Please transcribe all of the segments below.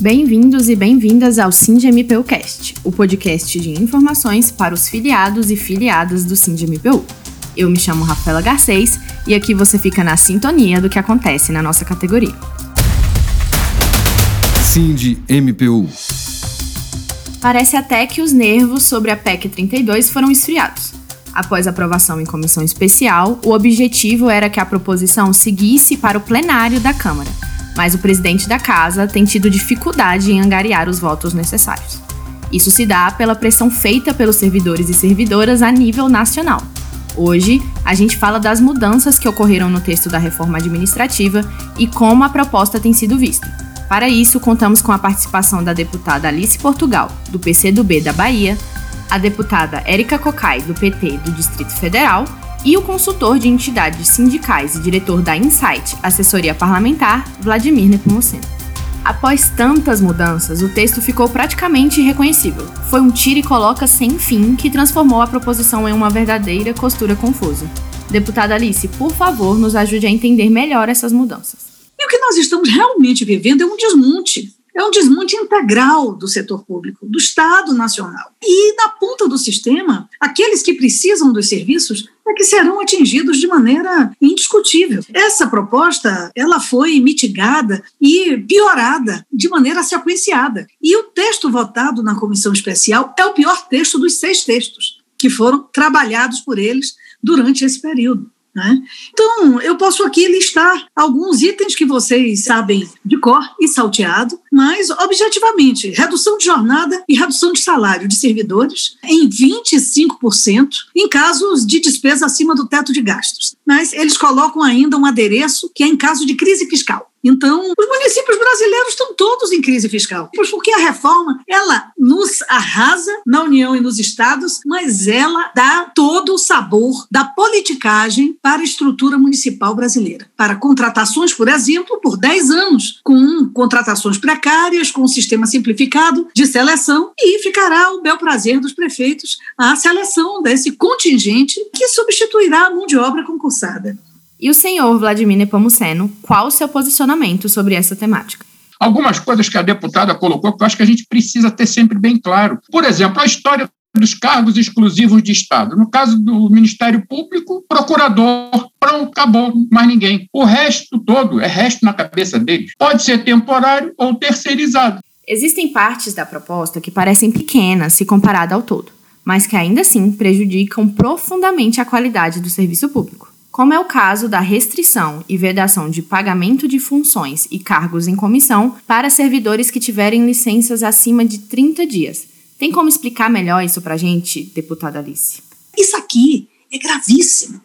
Bem-vindos e bem-vindas ao SINDMPUcast, o podcast de informações para os filiados e filiadas do SINDMPU. Eu me chamo Rafaela Garcês e aqui você fica na sintonia do que acontece na nossa categoria. SINDMPU Parece até que os nervos sobre a PEC 32 foram esfriados. Após aprovação em comissão especial, o objetivo era que a proposição seguisse para o plenário da Câmara, mas o presidente da casa tem tido dificuldade em angariar os votos necessários. Isso se dá pela pressão feita pelos servidores e servidoras a nível nacional. Hoje, a gente fala das mudanças que ocorreram no texto da reforma administrativa e como a proposta tem sido vista. Para isso, contamos com a participação da deputada Alice Portugal, do PCdoB da Bahia, a deputada Érica Cocai, do PT do Distrito Federal, e o consultor de entidades sindicais e diretor da Insight, assessoria parlamentar, Vladimir Nepomuceno. Após tantas mudanças, o texto ficou praticamente irreconhecível. Foi um tira e coloca sem fim que transformou a proposição em uma verdadeira costura confusa. Deputada Alice, por favor, nos ajude a entender melhor essas mudanças. E o que nós estamos realmente vivendo é um desmonte é um desmonte integral do setor público, do Estado Nacional. E na ponta do sistema, aqueles que precisam dos serviços é que serão atingidos de maneira indiscutível. Essa proposta, ela foi mitigada e piorada de maneira sequenciada. E o texto votado na comissão especial é o pior texto dos seis textos que foram trabalhados por eles durante esse período. Né? Então, eu posso aqui listar alguns itens que vocês sabem de cor e salteado, mas, objetivamente, redução de jornada e redução de salário de servidores em 25% em casos de despesa acima do teto de gastos. Mas eles colocam ainda um adereço que é em caso de crise fiscal. Então, os municípios brasileiros estão todos em crise fiscal, porque a reforma, ela nos arrasa na União e nos estados, mas ela dá todo o sabor da politicagem para a estrutura municipal brasileira. Para contratações, por exemplo, por 10 anos, com contratações precárias, com um sistema simplificado de seleção, e ficará o bel prazer dos prefeitos a seleção desse contingente que substituirá a mão de obra concursada. E o senhor Vladimir Nepomuceno, qual o seu posicionamento sobre essa temática? Algumas coisas que a deputada colocou que eu acho que a gente precisa ter sempre bem claro. Por exemplo, a história dos cargos exclusivos de Estado. No caso do Ministério Público, procurador, pronto, acabou, mais ninguém. O resto todo é resto na cabeça deles. Pode ser temporário ou terceirizado. Existem partes da proposta que parecem pequenas se comparada ao todo, mas que ainda assim prejudicam profundamente a qualidade do serviço público como é o caso da restrição e vedação de pagamento de funções e cargos em comissão para servidores que tiverem licenças acima de 30 dias. Tem como explicar melhor isso para a gente, deputada Alice? Isso aqui é gravíssimo.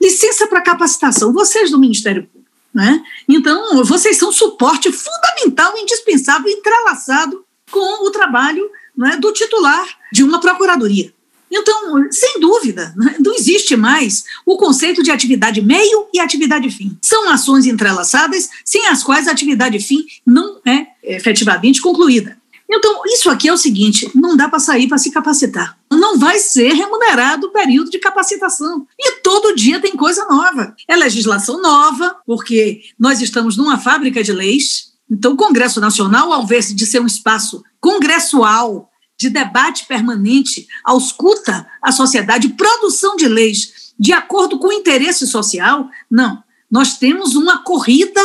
Licença para capacitação, vocês do Ministério Público, né? Então, vocês são suporte fundamental, indispensável, entrelaçado com o trabalho né, do titular de uma procuradoria. Então, sem dúvida, né, não existe mais o conceito de atividade meio e atividade fim. São ações entrelaçadas, sem as quais a atividade fim não é efetivamente concluída. Então, isso aqui é o seguinte: não dá para sair para se capacitar. Não vai ser remunerado o período de capacitação. E todo dia tem coisa nova. É legislação nova, porque nós estamos numa fábrica de leis. Então, o Congresso Nacional, ao invés de ser um espaço congressual de debate permanente, ausculta a sociedade, produção de leis de acordo com o interesse social. Não, nós temos uma corrida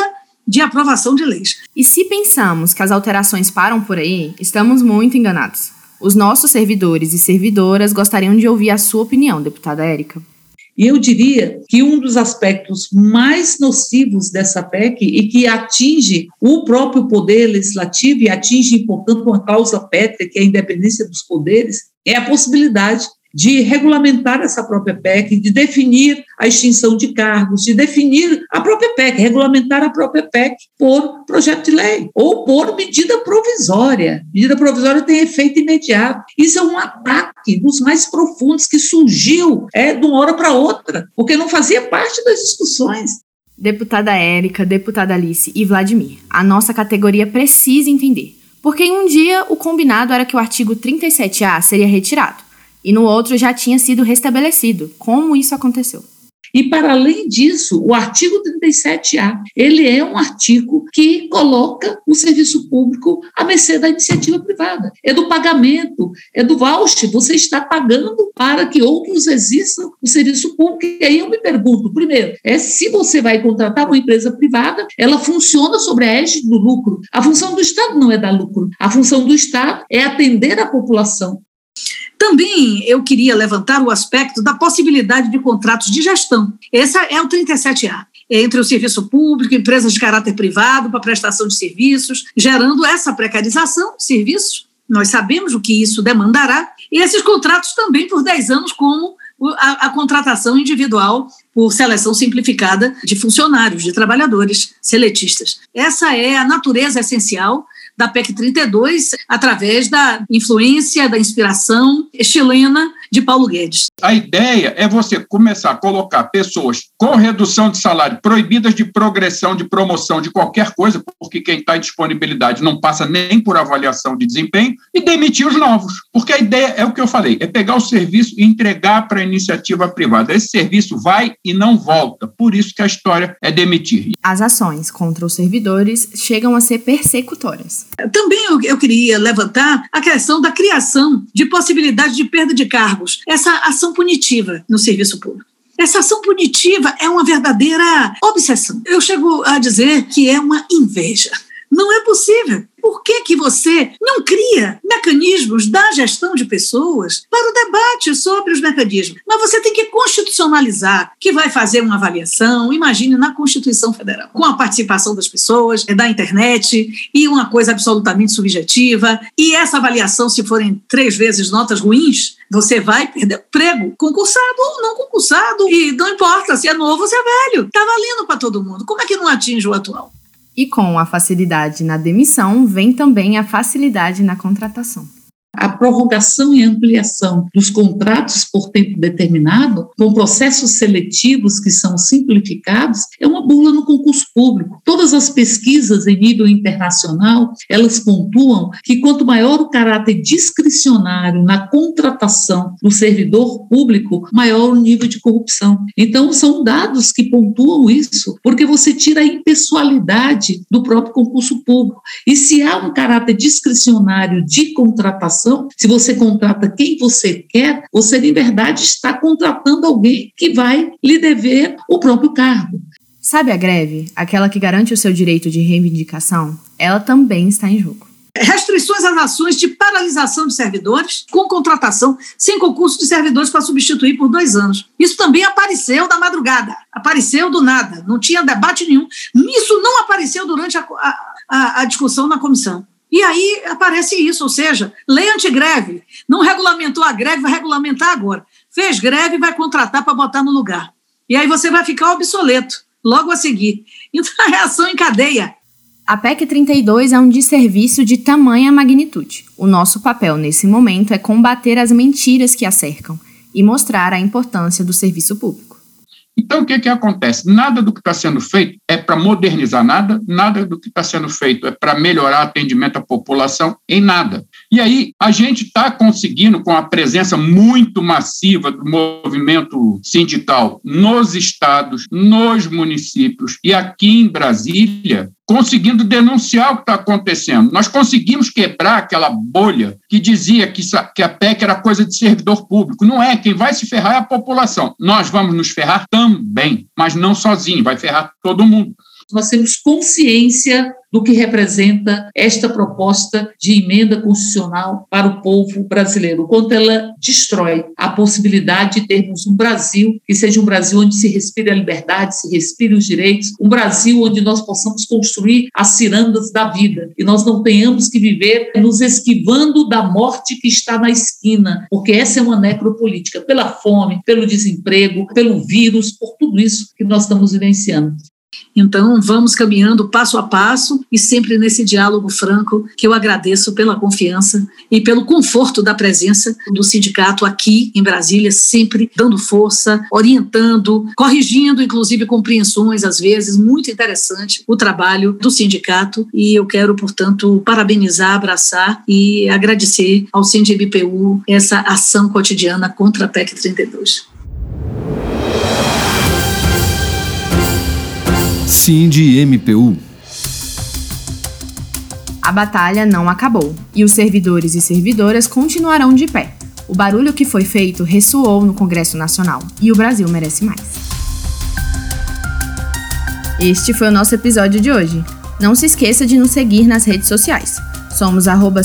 de aprovação de leis. E se pensamos que as alterações param por aí, estamos muito enganados. Os nossos servidores e servidoras gostariam de ouvir a sua opinião, deputada Érica. E eu diria que um dos aspectos mais nocivos dessa PEC e que atinge o próprio poder legislativo e atinge, portanto, uma causa pétrea, que é a independência dos poderes, é a possibilidade de regulamentar essa própria PEC, de definir a extinção de cargos, de definir a própria PEC, regulamentar a própria PEC por projeto de lei ou por medida provisória. Medida provisória tem efeito imediato. Isso é um ataque dos mais profundos que surgiu é, de uma hora para outra, porque não fazia parte das discussões. Deputada Érica, deputada Alice e Vladimir, a nossa categoria precisa entender. Porque em um dia o combinado era que o artigo 37A seria retirado e no outro já tinha sido restabelecido. Como isso aconteceu? E, para além disso, o artigo 37A, ele é um artigo que coloca o serviço público à mercê da iniciativa privada. É do pagamento, é do voucher, você está pagando para que outros existam o serviço público. E aí eu me pergunto, primeiro, é se você vai contratar uma empresa privada, ela funciona sobre a égide do lucro. A função do Estado não é dar lucro. A função do Estado é atender a população. Também eu queria levantar o aspecto da possibilidade de contratos de gestão. Esse é o 37A entre o serviço público, empresas de caráter privado para prestação de serviços, gerando essa precarização de serviços. Nós sabemos o que isso demandará, e esses contratos também por 10 anos, como a, a, contratação individual por seleção simplificada de funcionários, de trabalhadores seletistas. Essa é a natureza essencial da PEC 32 através da influência, da inspiração chilena de Paulo Guedes. A ideia é você começar a colocar pessoas com redução de salário, proibidas de progressão, de promoção, de qualquer coisa, porque quem está em disponibilidade não passa nem por avaliação de desempenho, e demitir os novos. Porque a ideia é o que eu falei, é pegar o serviço e entregar para a iniciativa privada. Esse serviço vai e não volta. Por isso que a história é demitir. As ações contra os servidores chegam a ser persecutórias. Também eu queria levantar a questão da criação de possibilidade de perda de cargos, essa ação punitiva no serviço público. Essa ação punitiva é uma verdadeira obsessão. Eu chego a dizer que é uma inveja. Não é possível. Por que, que você não cria mecanismos da gestão de pessoas para o debate sobre os mecanismos? Mas você tem que constitucionalizar, que vai fazer uma avaliação, imagine na Constituição Federal, com a participação das pessoas, da internet, e uma coisa absolutamente subjetiva. E essa avaliação, se forem três vezes notas ruins, você vai perder emprego, concursado ou não concursado. E não importa se é novo ou se é velho. Está valendo para todo mundo. Como é que não atinge o atual? E com a facilidade na demissão, vem também a facilidade na contratação. A prorrogação e ampliação dos contratos por tempo determinado, com processos seletivos que são simplificados, é uma bula no concurso público. Todas as pesquisas em nível internacional, elas pontuam que quanto maior o caráter discricionário na contratação do servidor público, maior o nível de corrupção. Então, são dados que pontuam isso, porque você tira a impessoalidade do próprio concurso público. E se há um caráter discricionário de contratação, se você contrata quem você quer, você, de verdade, está contratando alguém que vai lhe dever o próprio cargo. Sabe a greve, aquela que garante o seu direito de reivindicação? Ela também está em jogo. Restrições às ações de paralisação de servidores com contratação sem concurso de servidores para substituir por dois anos. Isso também apareceu da madrugada, apareceu do nada, não tinha debate nenhum. Isso não apareceu durante a, a, a discussão na comissão. E aí aparece isso, ou seja, lei antigreve, não regulamentou a greve, vai regulamentar agora. Fez greve, vai contratar para botar no lugar. E aí você vai ficar obsoleto logo a seguir. Então, a reação em cadeia. A PEC 32 é um desserviço de tamanha magnitude. O nosso papel nesse momento é combater as mentiras que a cercam e mostrar a importância do serviço público. Então, o que, que acontece? Nada do que está sendo feito é para modernizar nada, nada do que está sendo feito é para melhorar atendimento à população, em nada. E aí, a gente está conseguindo, com a presença muito massiva do movimento sindical nos estados, nos municípios e aqui em Brasília, conseguindo denunciar o que está acontecendo. Nós conseguimos quebrar aquela bolha que dizia que, que a PEC era coisa de servidor público. Não é, quem vai se ferrar é a população. Nós vamos nos ferrar também, mas não sozinho, vai ferrar todo mundo nós temos consciência do que representa esta proposta de emenda constitucional para o povo brasileiro, quanto ela destrói a possibilidade de termos um Brasil que seja um Brasil onde se respire a liberdade, se respire os direitos, um Brasil onde nós possamos construir as cirandas da vida e nós não tenhamos que viver nos esquivando da morte que está na esquina, porque essa é uma necropolítica, pela fome, pelo desemprego, pelo vírus, por tudo isso que nós estamos vivenciando. Então, vamos caminhando passo a passo e sempre nesse diálogo franco, que eu agradeço pela confiança e pelo conforto da presença do sindicato aqui em Brasília, sempre dando força, orientando, corrigindo, inclusive compreensões, às vezes, muito interessante o trabalho do sindicato. E eu quero, portanto, parabenizar, abraçar e agradecer ao CINDBPU essa ação cotidiana contra a PEC 32. MPU. A batalha não acabou e os servidores e servidoras continuarão de pé. O barulho que foi feito ressoou no Congresso Nacional e o Brasil merece mais. Este foi o nosso episódio de hoje. Não se esqueça de nos seguir nas redes sociais. Somos arroba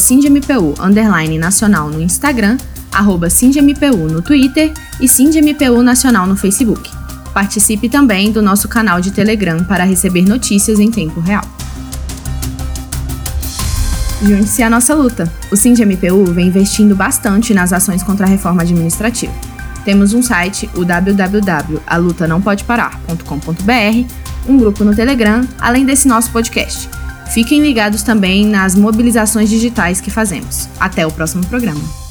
underline nacional no Instagram, arroba no Twitter e SindMPU Nacional no Facebook. Participe também do nosso canal de Telegram para receber notícias em tempo real. Junte-se à nossa luta. O SINDMPU vem investindo bastante nas ações contra a reforma administrativa. Temos um site, o www.alutanãopodeparar.com.br, um grupo no Telegram, além desse nosso podcast. Fiquem ligados também nas mobilizações digitais que fazemos. Até o próximo programa.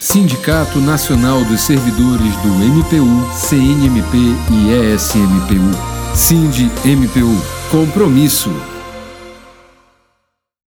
Sindicato Nacional dos Servidores do MPU, CNMP e ESMPU. Sind MPU. Compromisso